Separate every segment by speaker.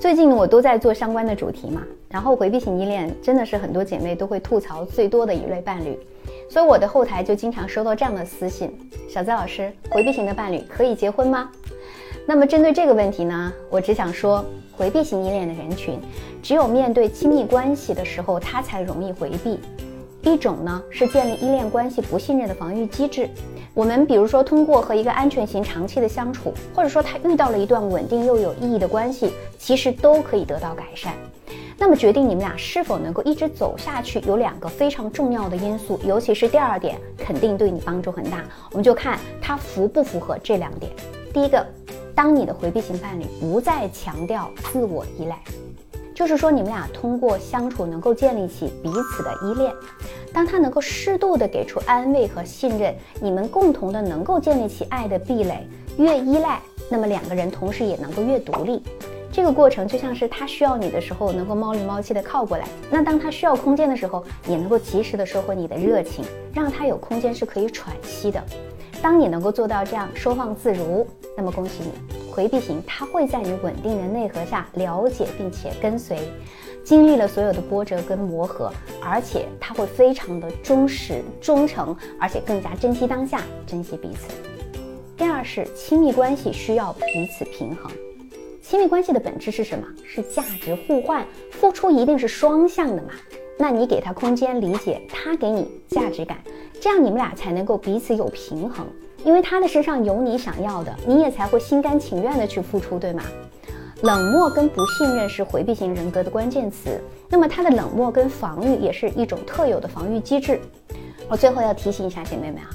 Speaker 1: 最近，我都在做相关的主题嘛，然后回避型依恋真的是很多姐妹都会吐槽最多的一类伴侣，所以我的后台就经常收到这样的私信：小泽老师，回避型的伴侣可以结婚吗？那么针对这个问题呢，我只想说，回避型依恋的人群，只有面对亲密关系的时候，他才容易回避。一种呢是建立依恋关系不信任的防御机制。我们比如说通过和一个安全型长期的相处，或者说他遇到了一段稳定又有意义的关系，其实都可以得到改善。那么决定你们俩是否能够一直走下去，有两个非常重要的因素，尤其是第二点，肯定对你帮助很大。我们就看他符不符合这两点。第一个，当你的回避型伴侣不再强调自我依赖。就是说，你们俩通过相处能够建立起彼此的依恋。当他能够适度的给出安慰和信任，你们共同的能够建立起爱的壁垒。越依赖，那么两个人同时也能够越独立。这个过程就像是他需要你的时候，能够猫里猫气的靠过来；那当他需要空间的时候，也能够及时的收回你的热情，让他有空间是可以喘息的。当你能够做到这样收放自如，那么恭喜你。回避型，他会在你稳定的内核下了解并且跟随，经历了所有的波折跟磨合，而且他会非常的忠实、忠诚，而且更加珍惜当下，珍惜彼此。第二是亲密关系需要彼此平衡，亲密关系的本质是什么？是价值互换，付出一定是双向的嘛？那你给他空间理解，他给你价值感，这样你们俩才能够彼此有平衡。因为他的身上有你想要的，你也才会心甘情愿的去付出，对吗？冷漠跟不信任是回避型人格的关键词，那么他的冷漠跟防御也是一种特有的防御机制。我最后要提醒一下姐妹们啊，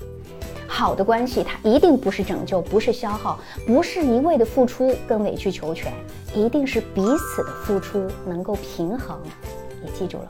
Speaker 1: 好的关系它一定不是拯救，不是消耗，不是一味的付出跟委曲求全，一定是彼此的付出能够平衡。你记住了吗？